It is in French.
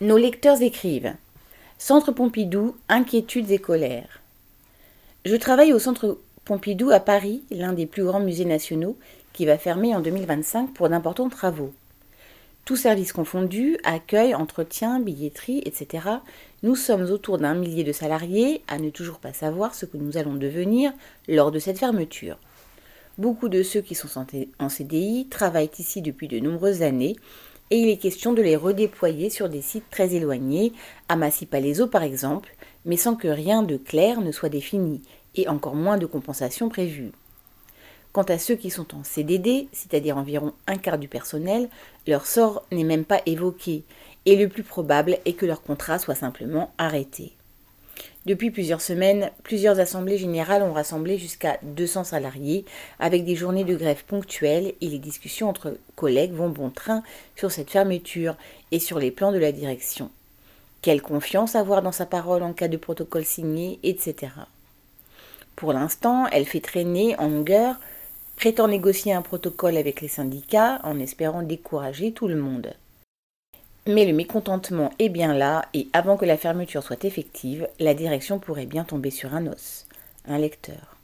Nos lecteurs écrivent Centre Pompidou, inquiétudes et colères. Je travaille au Centre Pompidou à Paris, l'un des plus grands musées nationaux, qui va fermer en 2025 pour d'importants travaux. Tous services confondus, accueil, entretien, billetterie, etc., nous sommes autour d'un millier de salariés à ne toujours pas savoir ce que nous allons devenir lors de cette fermeture. Beaucoup de ceux qui sont en CDI travaillent ici depuis de nombreuses années et il est question de les redéployer sur des sites très éloignés, à Massy-Palaiseau par exemple, mais sans que rien de clair ne soit défini, et encore moins de compensation prévue. Quant à ceux qui sont en CDD, c'est-à-dire environ un quart du personnel, leur sort n'est même pas évoqué, et le plus probable est que leur contrat soit simplement arrêté. Depuis plusieurs semaines, plusieurs assemblées générales ont rassemblé jusqu'à 200 salariés avec des journées de grève ponctuelles et les discussions entre collègues vont bon train sur cette fermeture et sur les plans de la direction. Quelle confiance avoir dans sa parole en cas de protocole signé, etc. Pour l'instant, elle fait traîner en longueur, prétend négocier un protocole avec les syndicats en espérant décourager tout le monde. Mais le mécontentement est bien là et avant que la fermeture soit effective, la direction pourrait bien tomber sur un os, un lecteur.